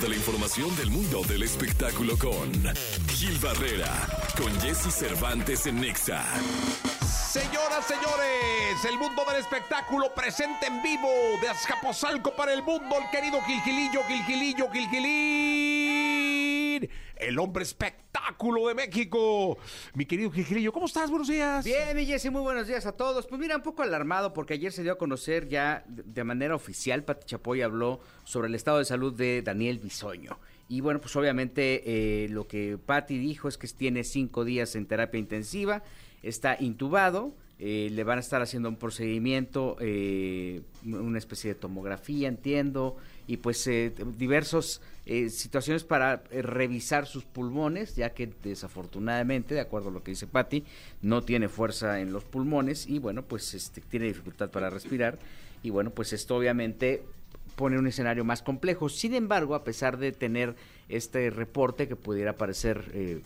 de la información del mundo del espectáculo con Gil Barrera, con Jesse Cervantes en Nexa. Señoras, señores, el mundo del espectáculo presente en vivo de Azcapotzalco para el mundo, el querido Gilgilillo, Gilgilillo, Gilgilín, el hombre espectáculo de México. Mi querido Gilgilillo, ¿cómo estás? Buenos días. Bien, mi Jessy, muy buenos días a todos. Pues mira, un poco alarmado porque ayer se dio a conocer ya de manera oficial, Pati Chapoy habló sobre el estado de salud de Daniel Bisoño. Y bueno, pues obviamente eh, lo que Patti dijo es que tiene cinco días en terapia intensiva está intubado, eh, le van a estar haciendo un procedimiento, eh, una especie de tomografía, entiendo, y pues eh, diversas situaciones para revisar sus pulmones, ya que desafortunadamente, de acuerdo a lo que dice Patti, no tiene fuerza en los pulmones y bueno, pues este, tiene dificultad para respirar. Y bueno, pues esto obviamente pone un escenario más complejo. Sin embargo, a pesar de tener este reporte que pudiera parecer eh,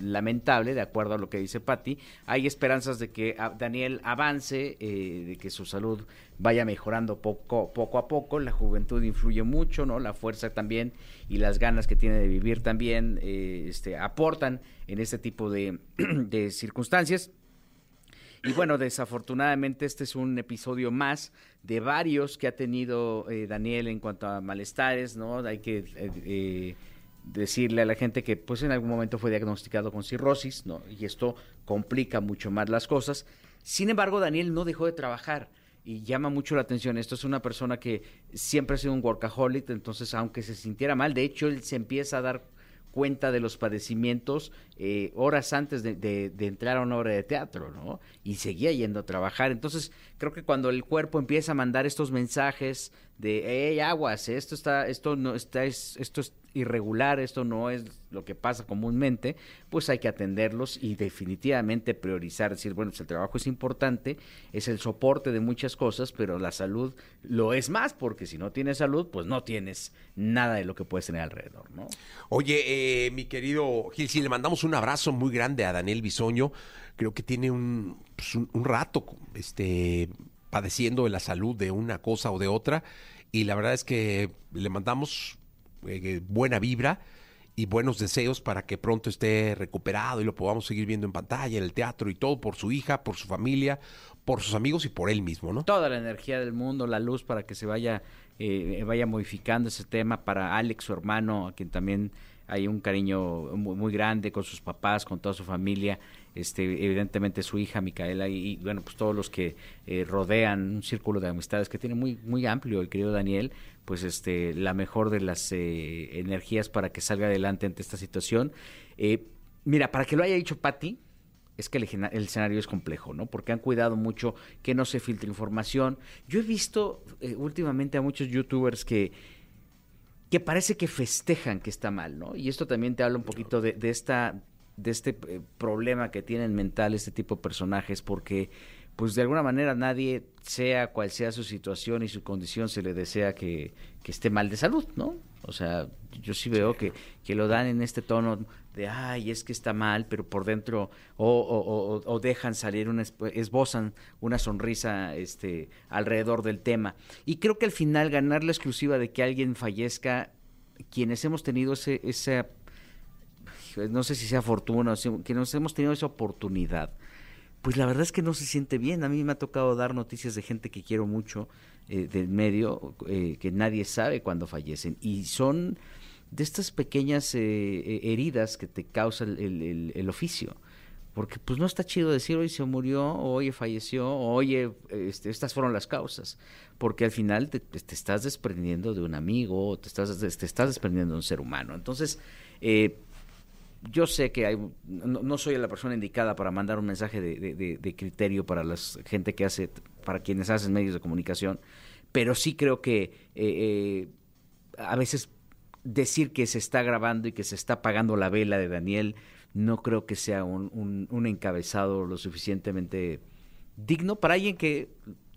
lamentable, de acuerdo a lo que dice Patti, hay esperanzas de que ah, Daniel avance, eh, de que su salud vaya mejorando poco, poco a poco. La juventud influye mucho, ¿no? La fuerza también y las ganas que tiene de vivir también eh, este, aportan en este tipo de, de circunstancias. Y bueno, desafortunadamente este es un episodio más de varios que ha tenido eh, Daniel en cuanto a malestares, ¿no? Hay que eh, eh, decirle a la gente que pues en algún momento fue diagnosticado con cirrosis, ¿no? Y esto complica mucho más las cosas. Sin embargo, Daniel no dejó de trabajar y llama mucho la atención. Esto es una persona que siempre ha sido un workaholic, entonces aunque se sintiera mal, de hecho él se empieza a dar cuenta de los padecimientos eh, horas antes de, entrar a una obra de teatro, ¿no? Y seguía yendo a trabajar. Entonces, creo que cuando el cuerpo empieza a mandar estos mensajes de, hey, aguas, esto está, esto no está, esto es irregular, esto no es lo que pasa comúnmente, pues hay que atenderlos y definitivamente priorizar, decir, bueno, pues el trabajo es importante, es el soporte de muchas cosas, pero la salud lo es más, porque si no tienes salud, pues no tienes nada de lo que puedes tener alrededor, ¿no? Oye, eh, mi querido Gil, si le mandamos un abrazo muy grande a Daniel Bisoño, creo que tiene un, pues un, un rato este, padeciendo de la salud de una cosa o de otra, y la verdad es que le mandamos eh, buena vibra y buenos deseos para que pronto esté recuperado y lo podamos seguir viendo en pantalla, en el teatro y todo por su hija, por su familia, por sus amigos y por él mismo, ¿no? Toda la energía del mundo, la luz para que se vaya, eh, vaya modificando ese tema para Alex, su hermano, a quien también hay un cariño muy, grande con sus papás, con toda su familia, este, evidentemente su hija Micaela y, bueno, pues todos los que eh, rodean un círculo de amistades que tiene muy, muy amplio el querido Daniel, pues este, la mejor de las eh, energías para que salga adelante ante esta situación. Eh, mira, para que lo haya dicho Patti, es que el, el, escenario es complejo, ¿no? Porque han cuidado mucho que no se filtre información. Yo he visto últimamente a muchos youtubers que que parece que festejan que está mal, ¿no? Y esto también te habla un poquito de, esta de este eh, problema que tienen mental este tipo de personajes porque pues de alguna manera nadie sea cual sea su situación y su condición se le desea que, esté mal de salud, ¿no? O sea, yo sí veo Que, que lo dan en este tono de, ay, es que está mal, pero por dentro, o, o, o, dejan salir, una, esbozan una sonrisa este, alrededor del tema. Y creo que al final ganar la exclusiva de que alguien fallezca, quienes hemos tenido ese, esa, no sé si sea fortuna, o quienes hemos tenido esa oportunidad, pues la verdad es que no se siente bien. A mí me ha tocado dar noticias de gente que quiero mucho eh, del medio, eh, que nadie sabe cuándo fallecen. Y son de estas pequeñas eh, eh, heridas que te causa el, oficio. Porque pues no está chido decir hoy se murió, o hoy falleció, oye, este, estas fueron las causas. Porque al final te, estás desprendiendo de un amigo, te estás, te estás desprendiendo de un ser humano. Entonces, eh, yo sé que hay, no, soy la persona indicada para mandar un mensaje de, criterio para la gente que hace, para quienes hacen medios de comunicación, pero sí creo que a veces decir que se está grabando y que se está apagando la vela de Daniel, no creo que sea un, encabezado lo suficientemente digno para alguien que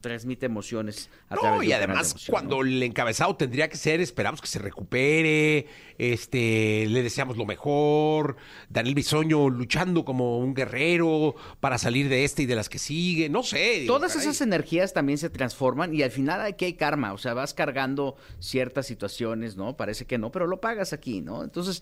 transmite emociones a No, través de y además emoción, cuando ¿no? el encabezado tendría que ser, esperamos que se recupere, este, le deseamos lo mejor, Daniel Bisoño luchando como un guerrero para salir de este y de las que sigue, no sé. digo, Todas caray. esas energías también se transforman y al final aquí hay karma, o sea, vas cargando ciertas situaciones, ¿no? Parece que no, pero lo pagas aquí, ¿no? Entonces,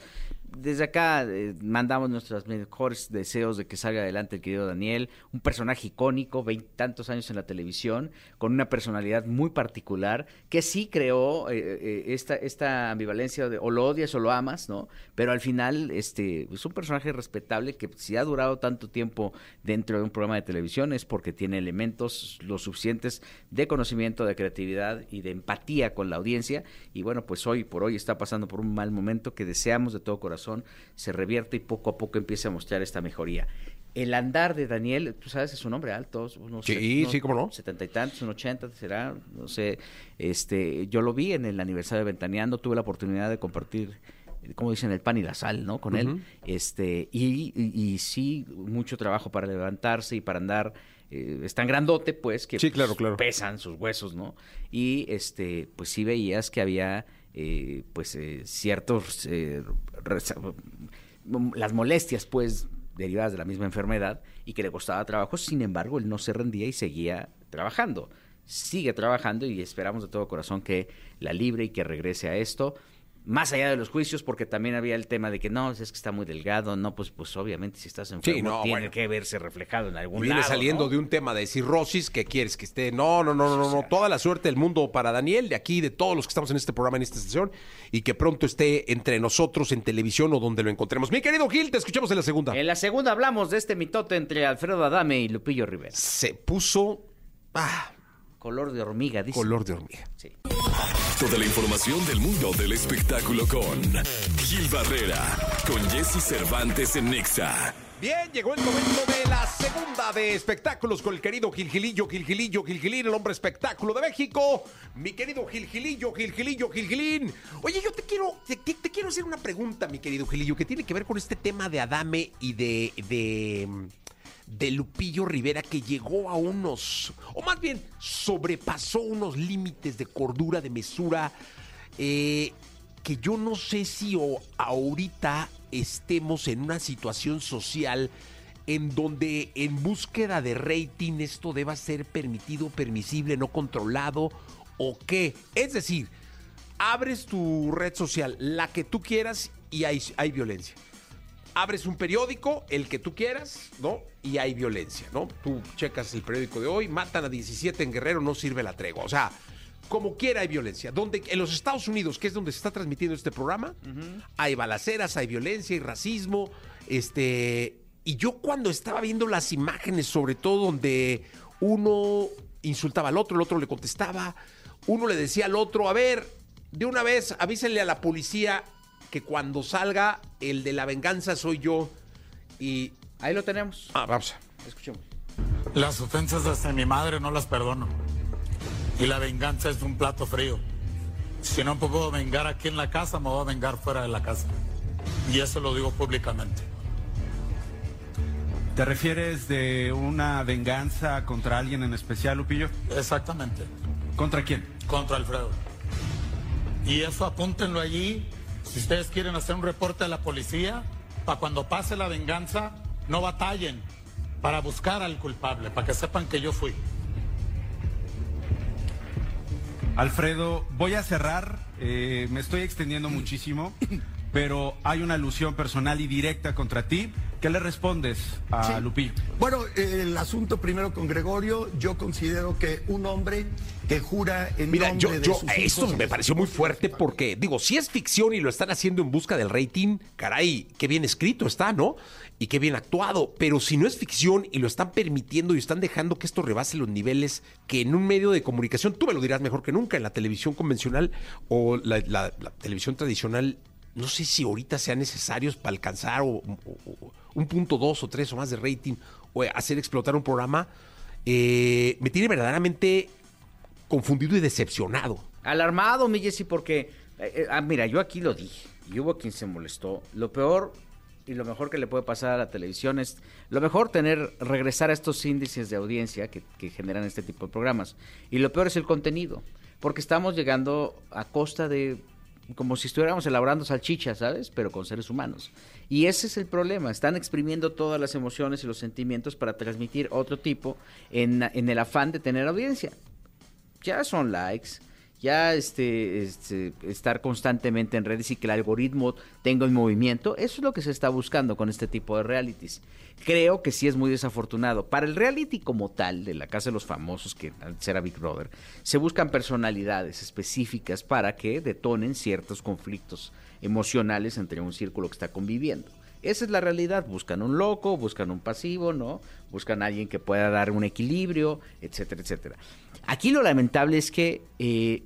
desde acá eh, mandamos nuestros mejores deseos de que salga adelante el querido Daniel, un personaje icónico, veintitantos años en la televisión, con una personalidad muy particular, que sí creó eh, eh, esta, esta ambivalencia de o lo odias o lo amas, ¿no? Pero al final, este, es un personaje respetable que si ha durado tanto tiempo dentro de un programa de televisión es porque tiene elementos lo suficientes de conocimiento, de creatividad y de empatía con la audiencia. Y bueno, pues hoy por hoy está pasando por un mal momento que deseamos de todo corazón se revierte y poco a poco empiece a mostrar esta mejoría. El andar de Daniel, tú sabes, es un hombre alto, unos Sí, unos sí, cómo no. setenta y tantos, un ochenta será, no sé. Este, yo lo vi en el aniversario de Ventaneando, tuve la oportunidad de compartir, como dicen, el pan y la sal, ¿no? Con él. Este, y, y- y sí, mucho trabajo para levantarse y para andar. eh, es tan grandote, pues, que Sí, claro, pues, claro. pesan sus huesos, ¿no? Y este, pues sí veías que había eh, pues eh, ciertos las molestias, pues, derivadas de la misma enfermedad y que le costaba trabajo, sin embargo, él no se rendía y seguía trabajando. Sigue trabajando y esperamos de todo corazón que la libre y que regrese a esto. Más allá de los juicios, porque también había el tema de que no, es que está muy delgado, no, pues, pues obviamente si estás enfermo no, tiene bueno. que verse reflejado en algún Viene lado. saliendo ¿no? de un tema de cirrosis que quieres que esté. No, no, no, no, no. Toda la suerte del mundo para Daniel, de aquí, de todos los que estamos en este programa, en esta estación, y que pronto esté entre nosotros en televisión o donde lo encontremos. Mi querido Gil, te escuchamos en la segunda. En la segunda hablamos de este mitote entre Alfredo Adame y Lupillo Rivera. Se puso. Ah, Color de hormiga, dice. color de hormiga. Sí. Toda la información del mundo del espectáculo con Gil Barrera, con Jesse Cervantes en Nexa. Bien, llegó el momento de la segunda de espectáculos con el querido Gilgilillo, Gilgilillo, Gilgilín, el hombre espectáculo de México. Mi querido Gilgilillo, Gilgilillo, Gilgilín. Oye, yo te quiero, te, te- te quiero hacer una pregunta, mi querido Gilillo, que tiene que ver con este tema de Adame y de, de, de Lupillo Rivera, que llegó a unos, o más bien, sobrepasó unos límites de cordura, de mesura. eh, que yo no sé si o- ahorita estemos en una situación social en donde en búsqueda de rating esto deba ser permitido, permisible, no controlado o qué. Es decir, abres tu red social, la que tú quieras y hay, hay violencia. Abres un periódico, el que tú quieras, ¿no? Y hay violencia, ¿no? Tú checas el periódico de hoy, matan a 17 en Guerrero, no sirve la tregua. O sea, como quiera hay violencia. Donde, en los Estados Unidos, que es donde se está transmitiendo este programa, hay balaceras, hay violencia, hay racismo. Este. Y yo cuando estaba viendo las imágenes, sobre todo donde uno insultaba al otro, el otro le contestaba, uno le decía al otro, a ver, de una vez avísenle a la policía que cuando salga el de la venganza soy yo. Y. Ahí lo tenemos. Ah, vamos. Escuchemos. Las ofensas hacia mi madre no las perdono. Y la venganza es un plato frío. Si no me puedo vengar aquí en la casa, me voy a vengar fuera de la casa. Y eso lo digo públicamente. ¿Te refieres de una venganza contra alguien en especial, Lupillo? Exactamente. ¿Contra quién? Contra Alfredo. Y eso apúntenlo allí. Si ustedes quieren hacer un reporte a la policía, para cuando pase la venganza, no batallen para buscar al culpable, para que sepan que yo fui. Alfredo, voy a cerrar. eh, me estoy extendiendo muchísimo, pero hay una alusión personal y directa contra ti. ¿Qué le respondes a Sí. Lupillo? Bueno, eh, el asunto primero con Gregorio, yo considero que un hombre que jura en Mira, nombre yo, de yo, sus esto hijos- me pareció muy fuerte porque, digo, si es ficción y lo están haciendo en busca del rating, caray, qué bien escrito está, ¿no? Y qué bien actuado. Pero si no es ficción y lo están permitiendo y están dejando que esto rebase los niveles que en un medio de comunicación, tú me lo dirás mejor que nunca, en la televisión convencional o la, la- la televisión tradicional, no sé si ahorita sean necesarios para alcanzar o, o- o un punto dos o tres o más de rating o hacer explotar un programa, eh, me tiene verdaderamente confundido y decepcionado. Alarmado, mi Jessy, porque, eh, eh, ah, mira, yo aquí lo dije, y hubo quien se molestó. Lo peor y lo mejor que le puede pasar a la televisión es, lo mejor tener, regresar a estos índices de audiencia que, generan este tipo de programas. Y lo peor es el contenido, porque estamos llegando a costa de como si estuviéramos elaborando salchichas, ¿sabes? Pero con seres humanos. Y ese es el problema. Están exprimiendo todas las emociones y los sentimientos para transmitir otro tipo en el afán de tener audiencia. Ya son likes, ya este, este, estar constantemente en redes y que el algoritmo tenga un movimiento, eso es lo que se está buscando con este tipo de realities. Creo que sí es muy desafortunado. Para el reality como tal, de la Casa de los Famosos, que era Big Brother, se buscan personalidades específicas para que detonen ciertos conflictos emocionales entre un círculo que está conviviendo. Esa es la realidad. Buscan un loco, buscan un pasivo, ¿no? Buscan a alguien que pueda dar un equilibrio, etcétera, etcétera. Aquí lo lamentable es que eh,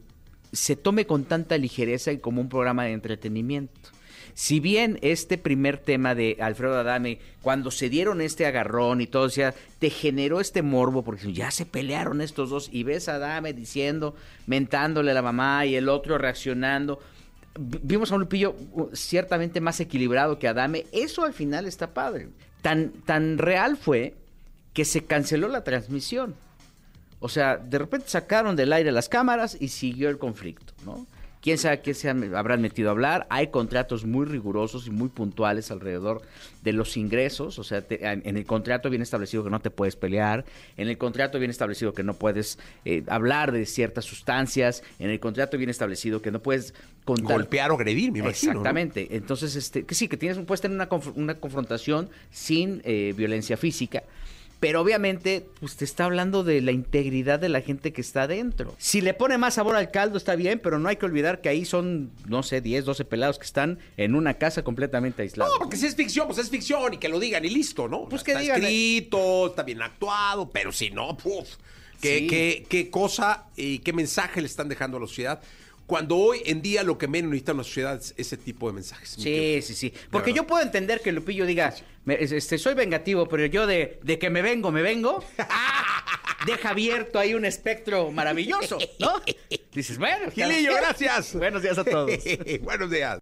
se tome con tanta ligereza y como un programa de entretenimiento. Si bien este primer tema de Alfredo Adame, cuando se dieron este agarrón y todo, o te generó este morbo, porque ya se pelearon estos dos, y ves a Adame diciendo, mentándole a la mamá y el otro reaccionando. Vimos a un Lupillo uh, ciertamente más equilibrado que Adame. Eso al final está padre. Tan, tan real fue que se canceló la transmisión. O sea, de repente sacaron del aire las cámaras y siguió el conflicto, ¿no? Quién sabe qué se habrán metido a hablar. Hay contratos muy rigurosos y muy puntuales alrededor de los ingresos. O sea, en el contrato viene establecido que no te puedes pelear. En el contrato viene establecido que no puedes eh, hablar de ciertas sustancias. En el contrato viene establecido que no puedes contar. Golpear o agredir, me imagino. Exactamente. Entonces, este, que sí, que tienes, puedes tener una, una confrontación sin eh, violencia física pero obviamente pues te está hablando de la integridad de la gente que está adentro. Si le pone más sabor al caldo está bien, pero no hay que olvidar que ahí son, no sé, 10, 12 pelados que están en una casa completamente aislada. No, porque si es ficción, pues es ficción y que lo digan y listo, ¿no? Pues que está digan, eh. escrito, está bien actuado, pero si no, puf, ¿qué, qué, qué cosa y qué mensaje le están dejando a la sociedad? Cuando hoy en día lo que menos necesita una sociedad es ese tipo de mensajes. Sí, sí, sí. Porque yo puedo entender que Lupillo diga, este, soy vengativo, pero yo de, de que me vengo, me vengo, deja abierto ahí un espectro maravilloso, ¿no? Dices, bueno. Gilillo, gracias. Buenos días a todos. Buenos días.